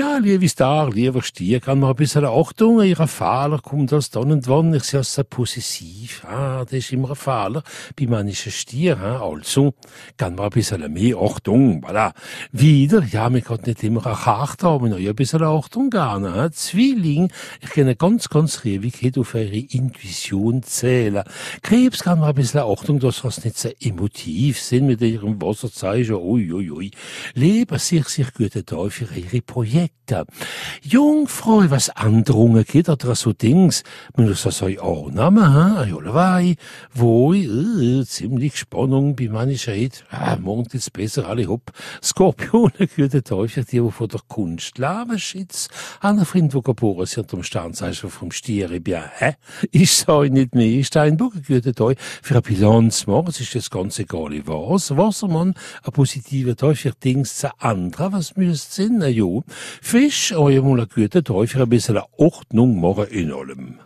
Ja, liebe Star, lieber Stier, kann man ein bisschen Achtung, ihre Fehler kommt das dann und wann, ich sehe so possessiv, ah, das ist immer ein Fehler, bei manchen Stier, also, kann man ein bisschen mehr Achtung, voilà. Wieder, ja, man kann nicht immer eine Karte haben, aber ein bisschen Achtung gerne, Zwilling, ich kann ganz, ganz ewig auf eure Intuition zählen. Krebs kann man ein bisschen Achtung, dass was nicht so emotiv sind mit ihrem Wasserzeichen, ui, ui, ui. Leben sich, sich gute für ihre Projekte. Jungfrau, was Andrungen geht, oder so Dings, man das euch auch nehmen, ha, jolewei, wo, äh, ziemlich Spannung bei manchen Heid, ah, morgen ist besser, alle hopp. Skorpione, gute Tag für die, die von der Kunst leben, Schitz, einer Freund, wo geboren sind, am Sternzeichen vom Stier, bien, hä? Ich sag nicht mehr, Steinbock, gute Tag für eine Bilanz machen, es ist das ganz egal, was, Wassermann, ein positiver für Dings zu anderen, was müsst sein, na jo. Fisch, euer mal ein guter Tag für ein bisschen Ordnung machen in allem.